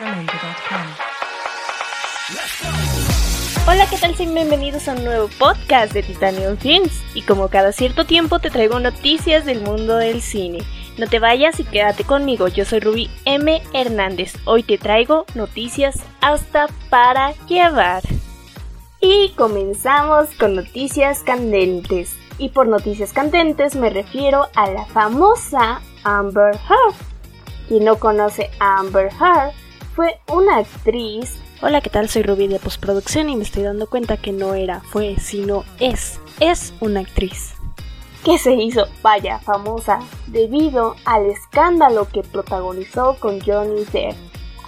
Hola, ¿qué tal? Sean bienvenidos a un nuevo podcast de Titanium Films. Y como cada cierto tiempo te traigo noticias del mundo del cine. No te vayas y quédate conmigo. Yo soy Ruby M. Hernández. Hoy te traigo noticias hasta para llevar. Y comenzamos con noticias candentes. Y por noticias candentes me refiero a la famosa Amber Heard. Quien no conoce Amber Heard fue una actriz Hola, ¿qué tal? Soy Ruby de postproducción y me estoy dando cuenta que no era, fue, sino es, es una actriz. Que se hizo, vaya, famosa debido al escándalo que protagonizó con Johnny Depp.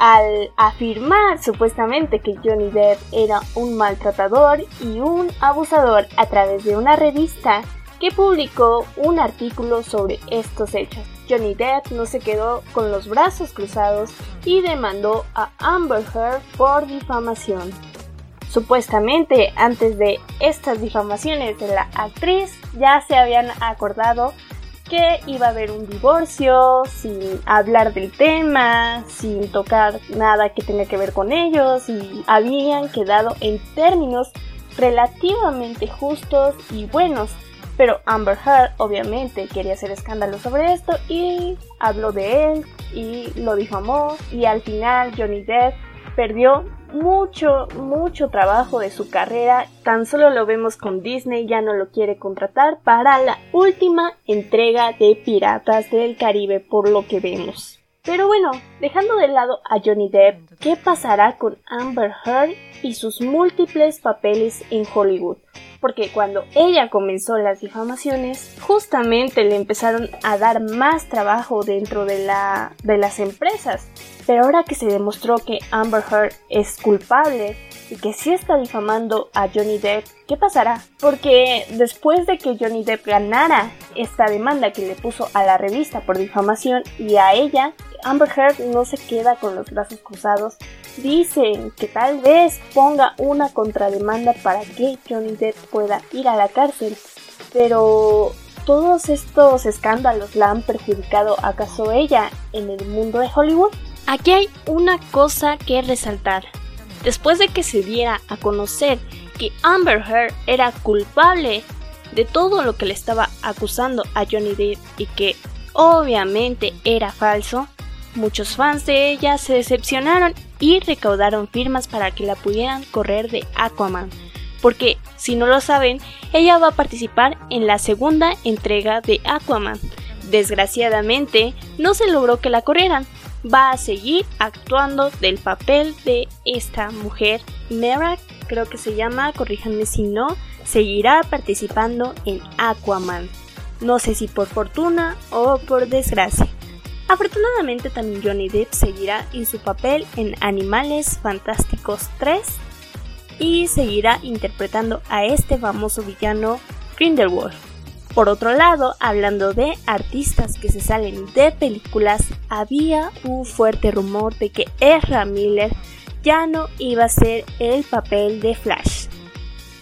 Al afirmar supuestamente que Johnny Depp era un maltratador y un abusador a través de una revista que publicó un artículo sobre estos hechos. Johnny Depp no se quedó con los brazos cruzados y demandó a Amber Heard por difamación. Supuestamente antes de estas difamaciones de la actriz ya se habían acordado que iba a haber un divorcio sin hablar del tema, sin tocar nada que tenga que ver con ellos y habían quedado en términos relativamente justos y buenos pero Amber Heard obviamente quería hacer escándalo sobre esto y habló de él y lo difamó y al final Johnny Depp perdió mucho, mucho trabajo de su carrera. Tan solo lo vemos con Disney, ya no lo quiere contratar para la última entrega de Piratas del Caribe, por lo que vemos. Pero bueno, dejando de lado a Johnny Depp, ¿qué pasará con Amber Heard y sus múltiples papeles en Hollywood? porque cuando ella comenzó las difamaciones, justamente le empezaron a dar más trabajo dentro de, la, de las empresas. Pero ahora que se demostró que Amber Heard es culpable y que sí está difamando a Johnny Depp, ¿qué pasará? Porque después de que Johnny Depp ganara esta demanda que le puso a la revista por difamación y a ella, Amber Heard no se queda con los brazos cruzados Dicen que tal vez ponga una contrademanda para que Johnny Depp pueda ir a la cárcel, pero ¿todos estos escándalos la han perjudicado acaso ella en el mundo de Hollywood? Aquí hay una cosa que resaltar. Después de que se diera a conocer que Amber Heard era culpable de todo lo que le estaba acusando a Johnny Depp y que obviamente era falso, muchos fans de ella se decepcionaron y recaudaron firmas para que la pudieran correr de Aquaman. Porque, si no lo saben, ella va a participar en la segunda entrega de Aquaman. Desgraciadamente, no se logró que la corrieran. Va a seguir actuando del papel de esta mujer. Mera, creo que se llama, corríjanme si no, seguirá participando en Aquaman. No sé si por fortuna o por desgracia. Afortunadamente también Johnny Depp seguirá en su papel en Animales Fantásticos 3 y seguirá interpretando a este famoso villano Grindelwald. Por otro lado, hablando de artistas que se salen de películas, había un fuerte rumor de que Ezra Miller ya no iba a ser el papel de Flash.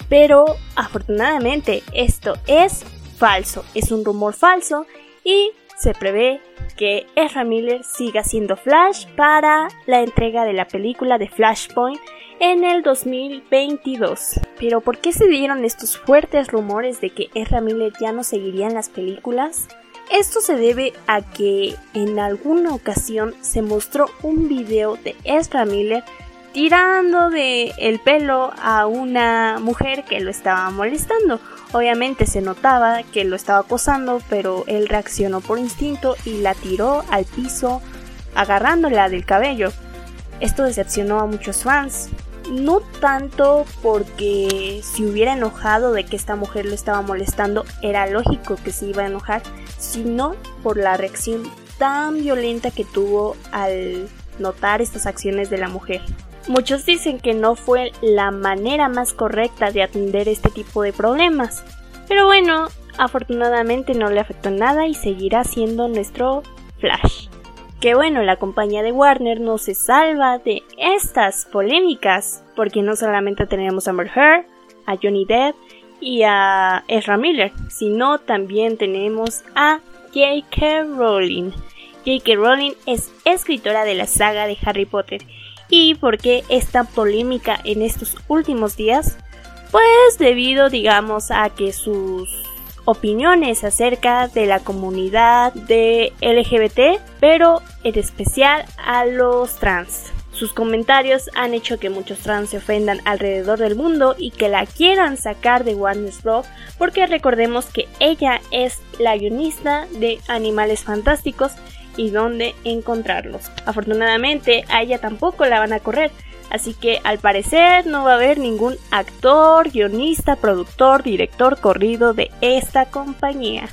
Pero afortunadamente esto es falso, es un rumor falso y se prevé que Ezra Miller siga siendo Flash para la entrega de la película de Flashpoint en el 2022. Pero ¿por qué se dieron estos fuertes rumores de que Ezra Miller ya no seguiría en las películas? Esto se debe a que en alguna ocasión se mostró un video de Ezra Miller tirando de el pelo a una mujer que lo estaba molestando. Obviamente se notaba que lo estaba acosando, pero él reaccionó por instinto y la tiró al piso agarrándola del cabello. Esto decepcionó a muchos fans. No tanto porque si hubiera enojado de que esta mujer lo estaba molestando, era lógico que se iba a enojar, sino por la reacción tan violenta que tuvo al notar estas acciones de la mujer. Muchos dicen que no fue la manera más correcta de atender este tipo de problemas. Pero bueno, afortunadamente no le afectó nada y seguirá siendo nuestro Flash. Que bueno, la compañía de Warner no se salva de estas polémicas, porque no solamente tenemos a Amber Heard, a Johnny Depp y a Ezra Miller, sino también tenemos a J.K. Rowling. J.K. Rowling es escritora de la saga de Harry Potter. ¿Y por qué esta polémica en estos últimos días? Pues debido, digamos, a que sus opiniones acerca de la comunidad de LGBT, pero en especial a los trans. Sus comentarios han hecho que muchos trans se ofendan alrededor del mundo y que la quieran sacar de Warner Bros. porque recordemos que ella es la guionista de Animales Fantásticos y dónde encontrarlos. Afortunadamente a ella tampoco la van a correr, así que al parecer no va a haber ningún actor, guionista, productor, director corrido de esta compañía.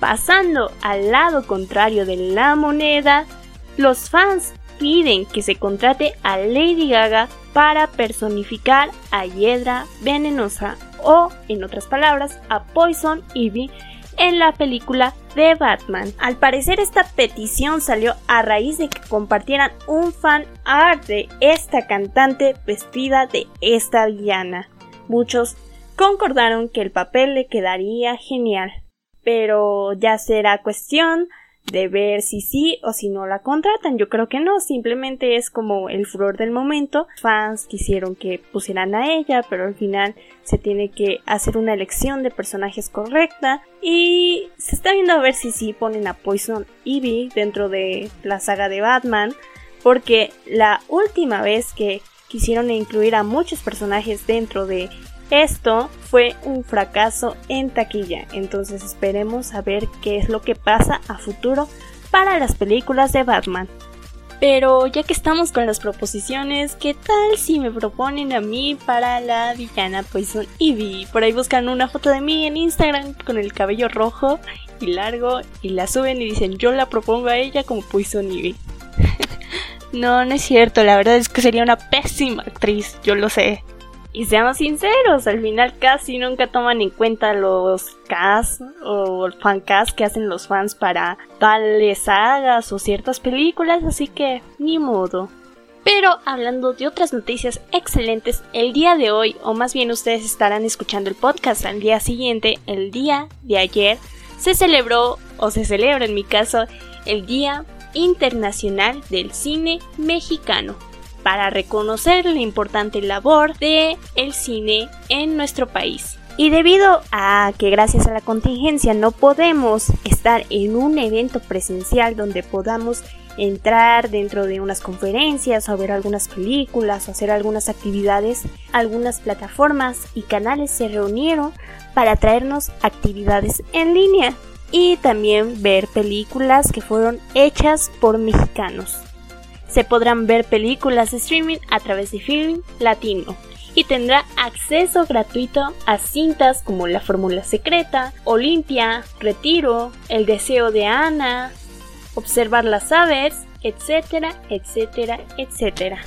Pasando al lado contrario de la moneda, los fans piden que se contrate a Lady Gaga para personificar a Hiedra Venenosa o, en otras palabras, a Poison Ivy en la película de Batman. Al parecer esta petición salió a raíz de que compartieran un fan art de esta cantante vestida de esta villana. Muchos concordaron que el papel le quedaría genial, pero ya será cuestión de ver si sí o si no la contratan. Yo creo que no, simplemente es como el furor del momento. Fans quisieron que pusieran a ella, pero al final se tiene que hacer una elección de personajes correcta y se está viendo a ver si sí ponen a Poison Ivy dentro de la saga de Batman, porque la última vez que quisieron incluir a muchos personajes dentro de esto fue un fracaso en taquilla, entonces esperemos a ver qué es lo que pasa a futuro para las películas de Batman. Pero ya que estamos con las proposiciones, ¿qué tal si me proponen a mí para la villana Poison Ivy? Por ahí buscan una foto de mí en Instagram con el cabello rojo y largo y la suben y dicen yo la propongo a ella como Poison Ivy. no, no es cierto, la verdad es que sería una pésima actriz, yo lo sé. Y seamos sinceros, al final casi nunca toman en cuenta los cast o fancast que hacen los fans para tales sagas o ciertas películas, así que ni modo. Pero hablando de otras noticias excelentes, el día de hoy, o más bien ustedes estarán escuchando el podcast al día siguiente, el día de ayer, se celebró, o se celebra en mi caso, el Día Internacional del Cine Mexicano para reconocer la importante labor de el cine en nuestro país. Y debido a que gracias a la contingencia no podemos estar en un evento presencial donde podamos entrar dentro de unas conferencias o ver algunas películas o hacer algunas actividades, algunas plataformas y canales se reunieron para traernos actividades en línea y también ver películas que fueron hechas por mexicanos se podrán ver películas streaming a través de Film Latino y tendrá acceso gratuito a cintas como La Fórmula Secreta, Olimpia, Retiro, El Deseo de Ana, Observar las Aves, etcétera, etcétera, etcétera.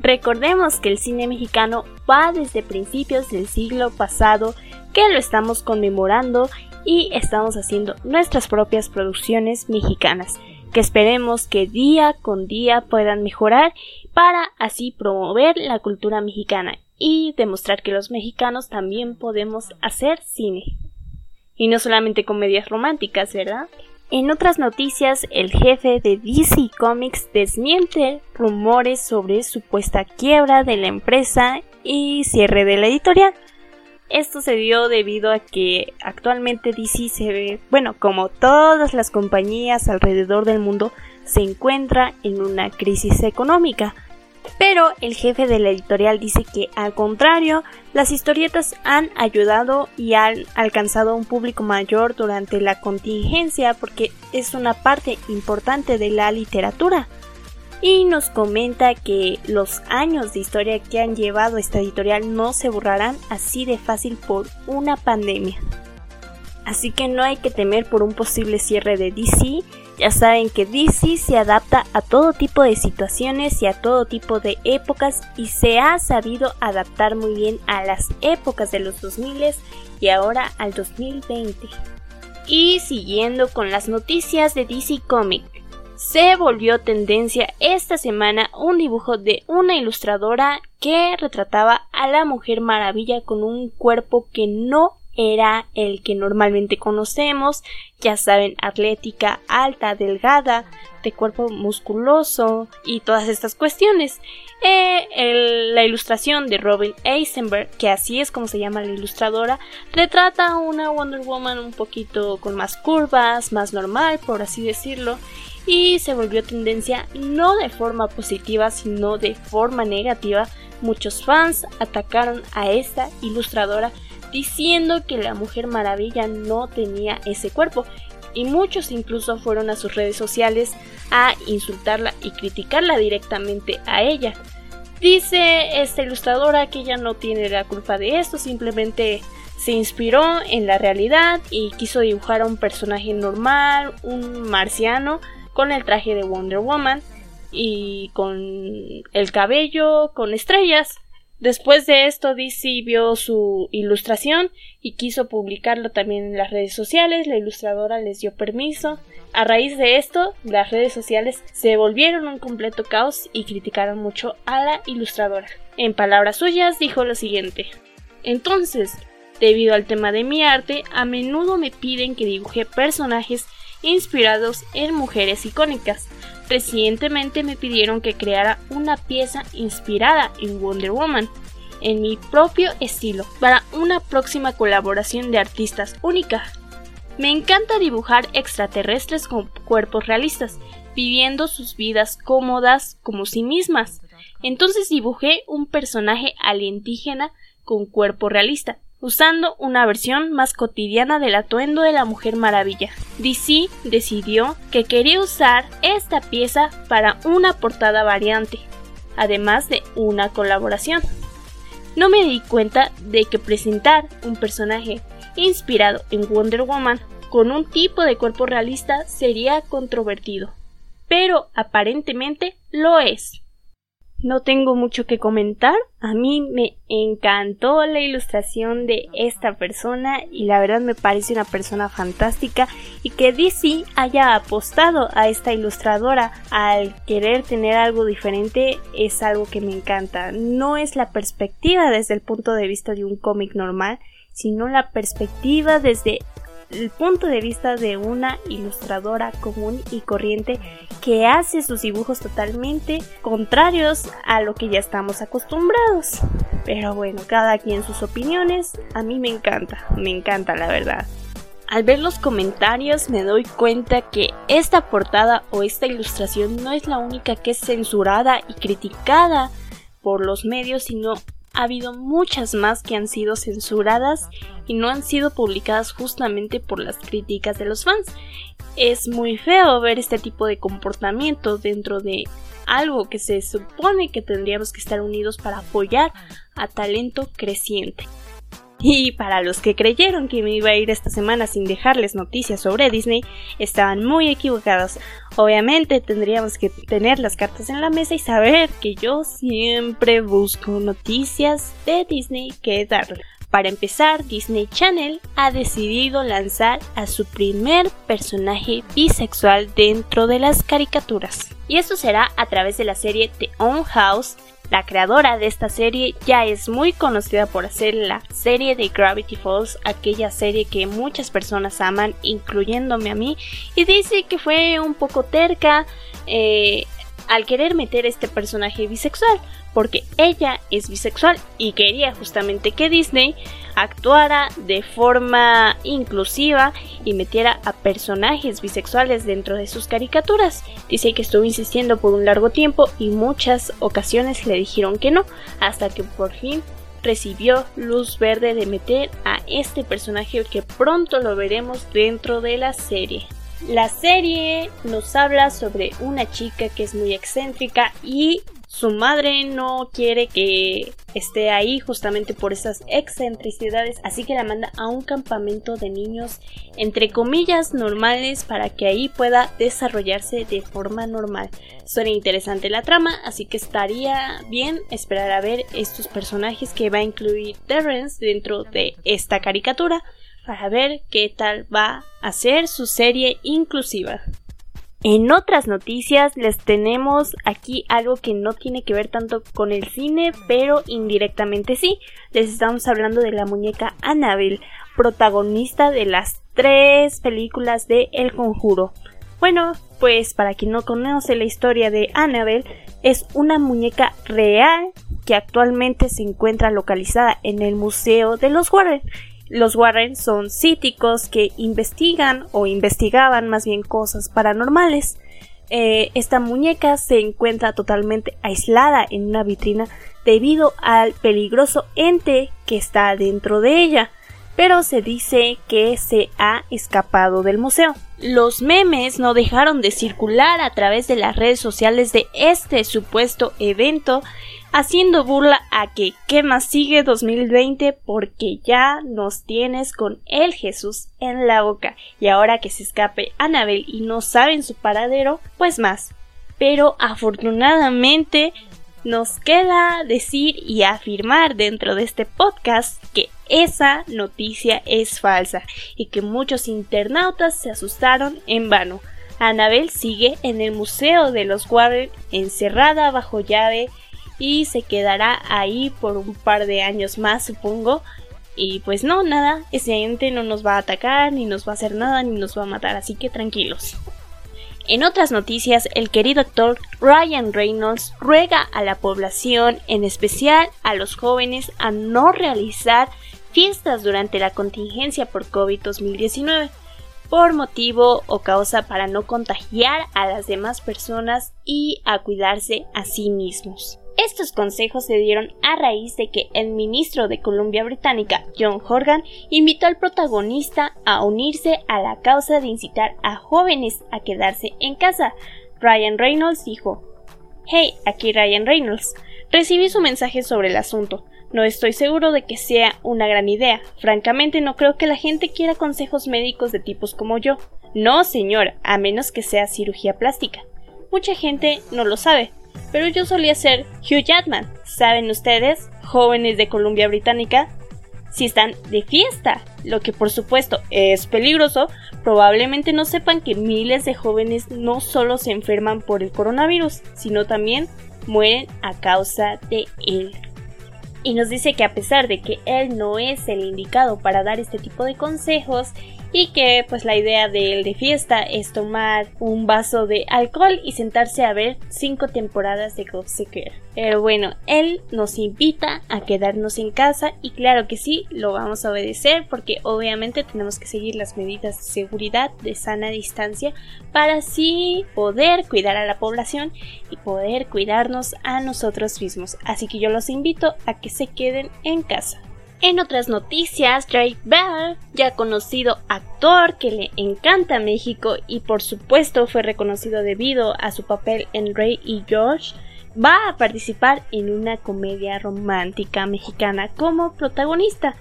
Recordemos que el cine mexicano va desde principios del siglo pasado que lo estamos conmemorando y estamos haciendo nuestras propias producciones mexicanas que esperemos que día con día puedan mejorar para así promover la cultura mexicana y demostrar que los mexicanos también podemos hacer cine. Y no solamente comedias románticas, ¿verdad? En otras noticias, el jefe de DC Comics desmiente rumores sobre supuesta quiebra de la empresa y cierre de la editorial. Esto se dio debido a que actualmente DC se ve, bueno, como todas las compañías alrededor del mundo, se encuentra en una crisis económica. Pero el jefe de la editorial dice que al contrario, las historietas han ayudado y han alcanzado un público mayor durante la contingencia porque es una parte importante de la literatura y nos comenta que los años de historia que han llevado esta editorial no se borrarán así de fácil por una pandemia. Así que no hay que temer por un posible cierre de DC, ya saben que DC se adapta a todo tipo de situaciones y a todo tipo de épocas y se ha sabido adaptar muy bien a las épocas de los 2000 y ahora al 2020. Y siguiendo con las noticias de DC Comics, se volvió tendencia esta semana un dibujo de una ilustradora que retrataba a la Mujer Maravilla con un cuerpo que no era el que normalmente conocemos, ya saben, atlética, alta, delgada, de cuerpo musculoso y todas estas cuestiones. Eh, la ilustración de Robin Eisenberg, que así es como se llama la ilustradora, retrata a una Wonder Woman un poquito con más curvas, más normal, por así decirlo, y se volvió tendencia no de forma positiva, sino de forma negativa. Muchos fans atacaron a esta ilustradora diciendo que la Mujer Maravilla no tenía ese cuerpo y muchos incluso fueron a sus redes sociales a insultarla y criticarla directamente a ella. Dice esta ilustradora que ella no tiene la culpa de esto, simplemente se inspiró en la realidad y quiso dibujar a un personaje normal, un marciano, con el traje de Wonder Woman y con el cabello con estrellas. Después de esto, DC vio su ilustración y quiso publicarlo también en las redes sociales. La ilustradora les dio permiso. A raíz de esto, las redes sociales se volvieron un completo caos y criticaron mucho a la ilustradora. En palabras suyas, dijo lo siguiente: Entonces, debido al tema de mi arte, a menudo me piden que dibuje personajes inspirados en mujeres icónicas. Recientemente me pidieron que creara una pieza inspirada en Wonder Woman, en mi propio estilo, para una próxima colaboración de artistas única. Me encanta dibujar extraterrestres con cuerpos realistas, viviendo sus vidas cómodas como sí mismas. Entonces dibujé un personaje alienígena con cuerpo realista, usando una versión más cotidiana del atuendo de la Mujer Maravilla. DC decidió que quería usar esta pieza para una portada variante, además de una colaboración. No me di cuenta de que presentar un personaje inspirado en Wonder Woman con un tipo de cuerpo realista sería controvertido, pero aparentemente lo es. No tengo mucho que comentar. A mí me encantó la ilustración de esta persona y la verdad me parece una persona fantástica y que DC haya apostado a esta ilustradora al querer tener algo diferente es algo que me encanta. No es la perspectiva desde el punto de vista de un cómic normal, sino la perspectiva desde el punto de vista de una ilustradora común y corriente que hace sus dibujos totalmente contrarios a lo que ya estamos acostumbrados. Pero bueno, cada quien sus opiniones, a mí me encanta, me encanta la verdad. Al ver los comentarios me doy cuenta que esta portada o esta ilustración no es la única que es censurada y criticada por los medios, sino ha habido muchas más que han sido censuradas y no han sido publicadas justamente por las críticas de los fans. Es muy feo ver este tipo de comportamiento dentro de algo que se supone que tendríamos que estar unidos para apoyar a talento creciente. Y para los que creyeron que me iba a ir esta semana sin dejarles noticias sobre Disney, estaban muy equivocados. Obviamente tendríamos que tener las cartas en la mesa y saber que yo siempre busco noticias de Disney que darle. Para empezar, Disney Channel ha decidido lanzar a su primer personaje bisexual dentro de las caricaturas. Y esto será a través de la serie The Own House, la creadora de esta serie ya es muy conocida por hacer la serie de Gravity Falls, aquella serie que muchas personas aman, incluyéndome a mí, y dice que fue un poco terca eh, al querer meter este personaje bisexual, porque ella es bisexual y quería justamente que Disney actuara de forma inclusiva y metiera a personajes bisexuales dentro de sus caricaturas. Dice que estuvo insistiendo por un largo tiempo y muchas ocasiones le dijeron que no, hasta que por fin recibió luz verde de meter a este personaje que pronto lo veremos dentro de la serie. La serie nos habla sobre una chica que es muy excéntrica y su madre no quiere que esté ahí justamente por esas excentricidades, así que la manda a un campamento de niños entre comillas normales para que ahí pueda desarrollarse de forma normal. Suena interesante la trama, así que estaría bien esperar a ver estos personajes que va a incluir Terrence dentro de esta caricatura para ver qué tal va a ser su serie inclusiva. En otras noticias les tenemos aquí algo que no tiene que ver tanto con el cine, pero indirectamente sí. Les estamos hablando de la muñeca Annabelle. protagonista de las tres películas de El Conjuro. Bueno, pues para quien no conoce la historia de Annabelle, es una muñeca real que actualmente se encuentra localizada en el Museo de los Warren. Los Warren son cíticos que investigan o investigaban más bien cosas paranormales. Eh, esta muñeca se encuentra totalmente aislada en una vitrina debido al peligroso ente que está dentro de ella pero se dice que se ha escapado del museo. Los memes no dejaron de circular a través de las redes sociales de este supuesto evento, haciendo burla a que ¿qué más sigue 2020? porque ya nos tienes con el Jesús en la boca y ahora que se escape Anabel y no saben su paradero, pues más. Pero afortunadamente nos queda decir y afirmar dentro de este podcast que esa noticia es falsa y que muchos internautas se asustaron en vano. Annabel sigue en el Museo de los Warren encerrada bajo llave y se quedará ahí por un par de años más, supongo. Y pues no, nada, ese ente no nos va a atacar, ni nos va a hacer nada, ni nos va a matar, así que tranquilos. En otras noticias, el querido actor Ryan Reynolds ruega a la población, en especial a los jóvenes, a no realizar fiestas durante la contingencia por COVID-2019 por motivo o causa para no contagiar a las demás personas y a cuidarse a sí mismos. Estos consejos se dieron a raíz de que el ministro de Columbia Británica, John Horgan, invitó al protagonista a unirse a la causa de incitar a jóvenes a quedarse en casa. Ryan Reynolds dijo Hey, aquí Ryan Reynolds. Recibí su mensaje sobre el asunto. No estoy seguro de que sea una gran idea. Francamente no creo que la gente quiera consejos médicos de tipos como yo. No, señor, a menos que sea cirugía plástica. Mucha gente no lo sabe, pero yo solía ser Hugh Jackman. ¿Saben ustedes, jóvenes de Columbia Británica? Si están de fiesta, lo que por supuesto es peligroso, probablemente no sepan que miles de jóvenes no solo se enferman por el coronavirus, sino también mueren a causa de él. Y nos dice que a pesar de que él no es el indicado para dar este tipo de consejos, y que pues la idea de él de fiesta es tomar un vaso de alcohol y sentarse a ver cinco temporadas de Gossip. Pero bueno, él nos invita a quedarnos en casa y claro que sí, lo vamos a obedecer porque obviamente tenemos que seguir las medidas de seguridad de sana distancia para así poder cuidar a la población y poder cuidarnos a nosotros mismos. Así que yo los invito a que se queden en casa. En otras noticias, Drake Bell, ya conocido actor que le encanta México y por supuesto fue reconocido debido a su papel en Ray y George, va a participar en una comedia romántica mexicana como protagonista.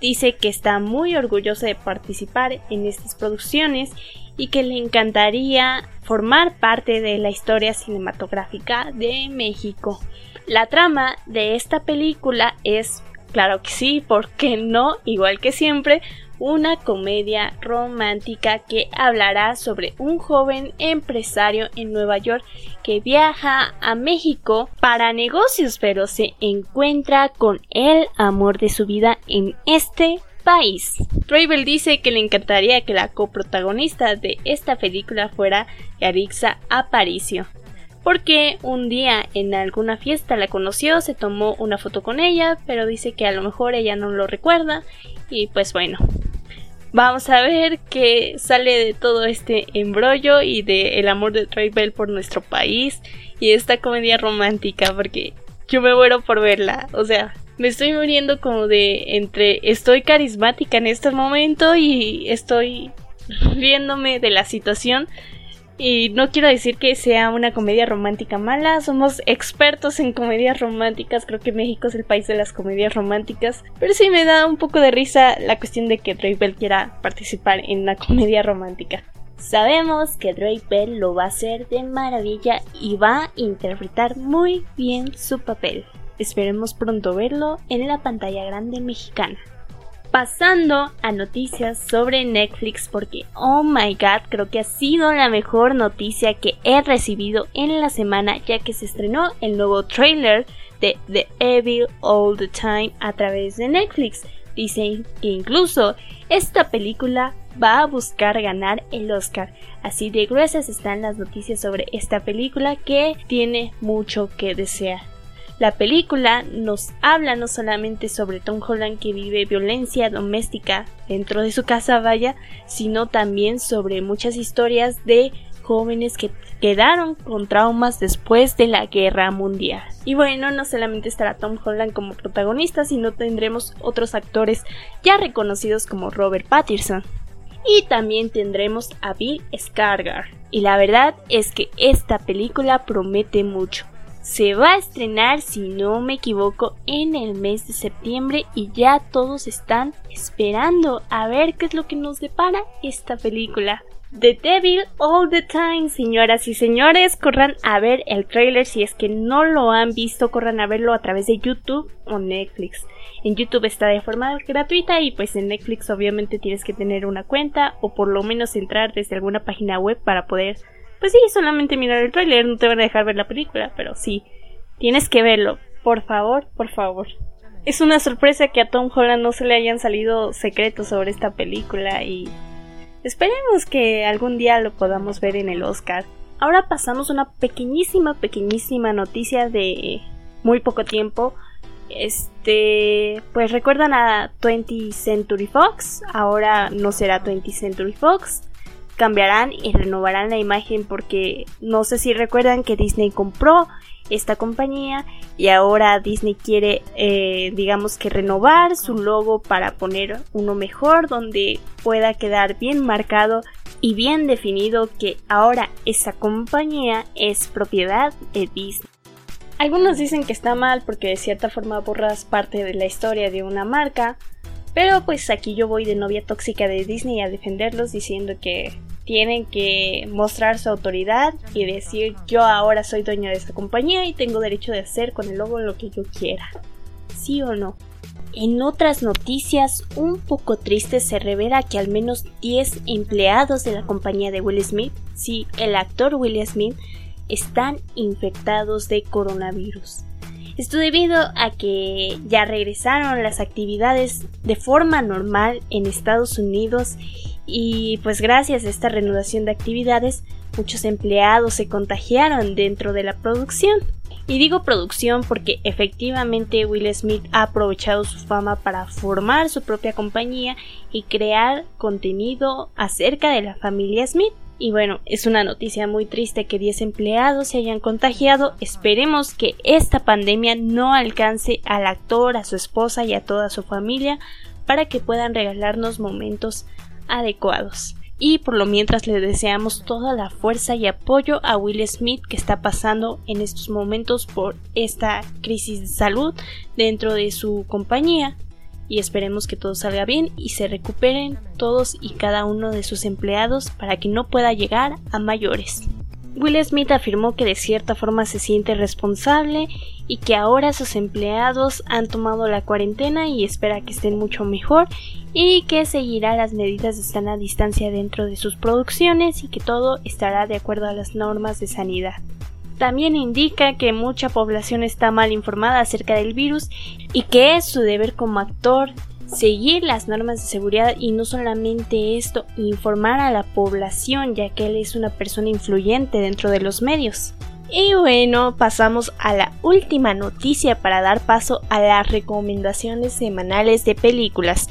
Dice que está muy orgulloso de participar en estas producciones y que le encantaría formar parte de la historia cinematográfica de México. La trama de esta película es Claro que sí, ¿por qué no? Igual que siempre, una comedia romántica que hablará sobre un joven empresario en Nueva York que viaja a México para negocios, pero se encuentra con el amor de su vida en este país. Travel dice que le encantaría que la coprotagonista de esta película fuera Yarixa Aparicio porque un día en alguna fiesta la conoció, se tomó una foto con ella, pero dice que a lo mejor ella no lo recuerda y pues bueno. Vamos a ver qué sale de todo este embrollo y de el amor de Troy Bell por nuestro país y esta comedia romántica porque yo me muero por verla, o sea, me estoy muriendo como de entre estoy carismática en este momento y estoy riéndome de la situación y no quiero decir que sea una comedia romántica mala, somos expertos en comedias románticas, creo que México es el país de las comedias románticas, pero sí me da un poco de risa la cuestión de que Drake Bell quiera participar en una comedia romántica. Sabemos que Drake Bell lo va a hacer de maravilla y va a interpretar muy bien su papel. Esperemos pronto verlo en la pantalla grande mexicana. Pasando a noticias sobre Netflix porque, oh my god, creo que ha sido la mejor noticia que he recibido en la semana ya que se estrenó el nuevo trailer de The Evil All the Time a través de Netflix. Dicen que incluso esta película va a buscar ganar el Oscar. Así de gruesas están las noticias sobre esta película que tiene mucho que desear. La película nos habla no solamente sobre Tom Holland que vive violencia doméstica dentro de su casa, vaya, sino también sobre muchas historias de jóvenes que quedaron con traumas después de la guerra mundial. Y bueno, no solamente estará Tom Holland como protagonista, sino tendremos otros actores ya reconocidos como Robert Pattinson. Y también tendremos a Bill Skarsgård. Y la verdad es que esta película promete mucho. Se va a estrenar, si no me equivoco, en el mes de septiembre y ya todos están esperando a ver qué es lo que nos depara esta película. The Devil All the Time, señoras y señores, corran a ver el trailer si es que no lo han visto, corran a verlo a través de YouTube o Netflix. En YouTube está de forma gratuita y pues en Netflix obviamente tienes que tener una cuenta o por lo menos entrar desde alguna página web para poder pues sí, solamente mirar el tráiler, no te van a dejar ver la película, pero sí, tienes que verlo, por favor, por favor. Es una sorpresa que a Tom Holland no se le hayan salido secretos sobre esta película y esperemos que algún día lo podamos ver en el Oscar. Ahora pasamos una pequeñísima, pequeñísima noticia de muy poco tiempo. Este, pues recuerdan a 20th Century Fox, ahora no será 20th Century Fox, cambiarán y renovarán la imagen porque no sé si recuerdan que Disney compró esta compañía y ahora Disney quiere eh, digamos que renovar su logo para poner uno mejor donde pueda quedar bien marcado y bien definido que ahora esa compañía es propiedad de Disney. Algunos dicen que está mal porque de cierta forma borras parte de la historia de una marca, pero pues aquí yo voy de novia tóxica de Disney a defenderlos diciendo que tienen que mostrar su autoridad y decir yo ahora soy dueño de esta compañía y tengo derecho de hacer con el logo lo que yo quiera. ¿Sí o no? En otras noticias un poco tristes se revela que al menos 10 empleados de la compañía de Will Smith, sí, el actor Will Smith, están infectados de coronavirus. Esto debido a que ya regresaron las actividades de forma normal en Estados Unidos y pues gracias a esta reanudación de actividades muchos empleados se contagiaron dentro de la producción. Y digo producción porque efectivamente Will Smith ha aprovechado su fama para formar su propia compañía y crear contenido acerca de la familia Smith. Y bueno, es una noticia muy triste que 10 empleados se hayan contagiado. Esperemos que esta pandemia no alcance al actor, a su esposa y a toda su familia para que puedan regalarnos momentos adecuados. Y por lo mientras le deseamos toda la fuerza y apoyo a Will Smith que está pasando en estos momentos por esta crisis de salud dentro de su compañía. Y esperemos que todo salga bien y se recuperen todos y cada uno de sus empleados para que no pueda llegar a mayores. Will Smith afirmó que de cierta forma se siente responsable y que ahora sus empleados han tomado la cuarentena y espera que estén mucho mejor y que seguirá las medidas de sana distancia dentro de sus producciones y que todo estará de acuerdo a las normas de sanidad. También indica que mucha población está mal informada acerca del virus y que es su deber como actor seguir las normas de seguridad y no solamente esto, informar a la población ya que él es una persona influyente dentro de los medios. Y bueno, pasamos a la última noticia para dar paso a las recomendaciones semanales de películas.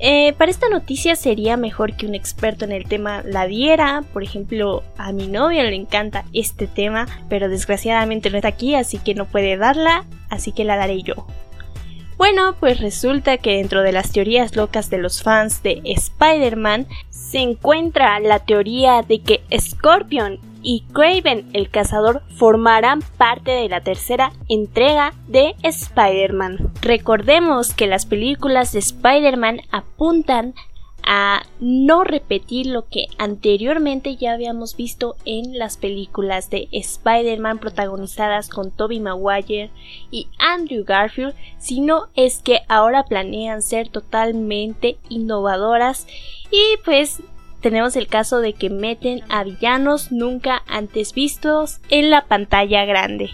Eh, para esta noticia sería mejor que un experto en el tema la diera. Por ejemplo, a mi novia le encanta este tema, pero desgraciadamente no está aquí, así que no puede darla, así que la daré yo. Bueno, pues resulta que dentro de las teorías locas de los fans de Spider-Man se encuentra la teoría de que Scorpion y Craven el cazador formarán parte de la tercera entrega de Spider-Man. Recordemos que las películas de Spider-Man apuntan a no repetir lo que anteriormente ya habíamos visto en las películas de Spider-Man protagonizadas con Tobey Maguire y Andrew Garfield, sino es que ahora planean ser totalmente innovadoras y pues tenemos el caso de que meten a villanos nunca antes vistos en la pantalla grande.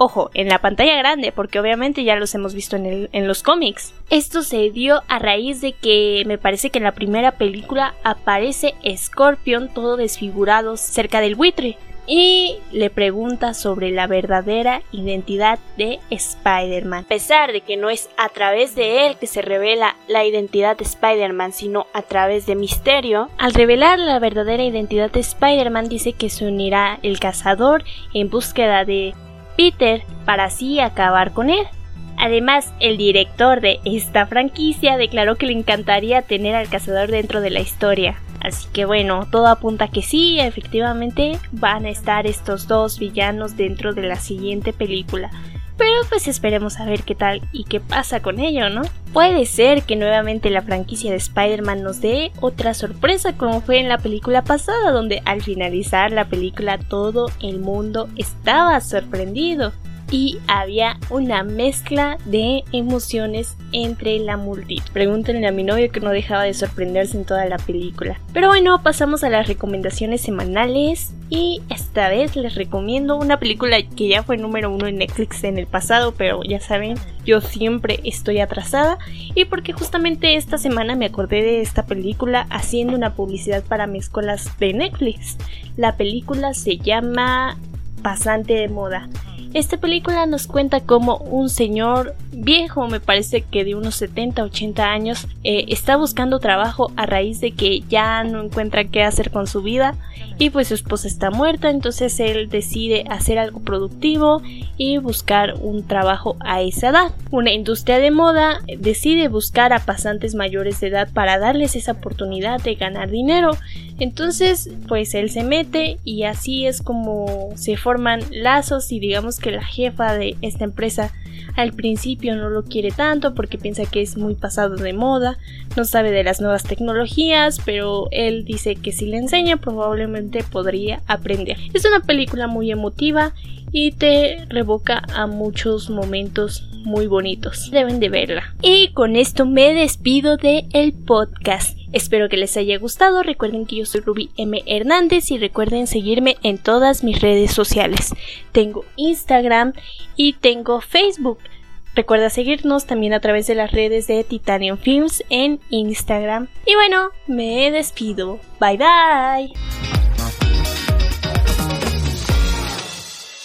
Ojo, en la pantalla grande, porque obviamente ya los hemos visto en, en los cómics. Esto se dio a raíz de que me parece que en la primera película aparece Scorpion todo desfigurado cerca del buitre y le pregunta sobre la verdadera identidad de Spider-Man. A pesar de que no es a través de él que se revela la identidad de Spider-Man, sino a través de Misterio, al revelar la verdadera identidad de Spider-Man dice que se unirá el cazador en búsqueda de Peter para así acabar con él. Además, el director de esta franquicia declaró que le encantaría tener al cazador dentro de la historia. Así que bueno, todo apunta que sí, efectivamente van a estar estos dos villanos dentro de la siguiente película. Pero pues esperemos a ver qué tal y qué pasa con ello, ¿no? Puede ser que nuevamente la franquicia de Spider-Man nos dé otra sorpresa como fue en la película pasada, donde al finalizar la película todo el mundo estaba sorprendido y había una mezcla de emociones entre la multitud. Pregúntenle a mi novio que no dejaba de sorprenderse en toda la película. Pero bueno, pasamos a las recomendaciones semanales y esta vez les recomiendo una película que ya fue número uno en Netflix en el pasado, pero ya saben, yo siempre estoy atrasada y porque justamente esta semana me acordé de esta película haciendo una publicidad para mis escuelas de Netflix. La película se llama Pasante de Moda esta película nos cuenta cómo un señor viejo, me parece que de unos 70, 80 años, eh, está buscando trabajo a raíz de que ya no encuentra qué hacer con su vida y pues su esposa está muerta, entonces él decide hacer algo productivo y buscar un trabajo a esa edad. Una industria de moda decide buscar a pasantes mayores de edad para darles esa oportunidad de ganar dinero. Entonces, pues él se mete y así es como se forman lazos y digamos que la jefa de esta empresa al principio no lo quiere tanto porque piensa que es muy pasado de moda, no sabe de las nuevas tecnologías, pero él dice que si le enseña probablemente podría aprender. Es una película muy emotiva y te revoca a muchos momentos muy bonitos. Deben de verla. Y con esto me despido de el podcast. Espero que les haya gustado. Recuerden que yo soy Ruby M. Hernández y recuerden seguirme en todas mis redes sociales. Tengo Instagram y tengo Facebook. Recuerda seguirnos también a través de las redes de Titanium Films en Instagram. Y bueno, me despido. Bye bye.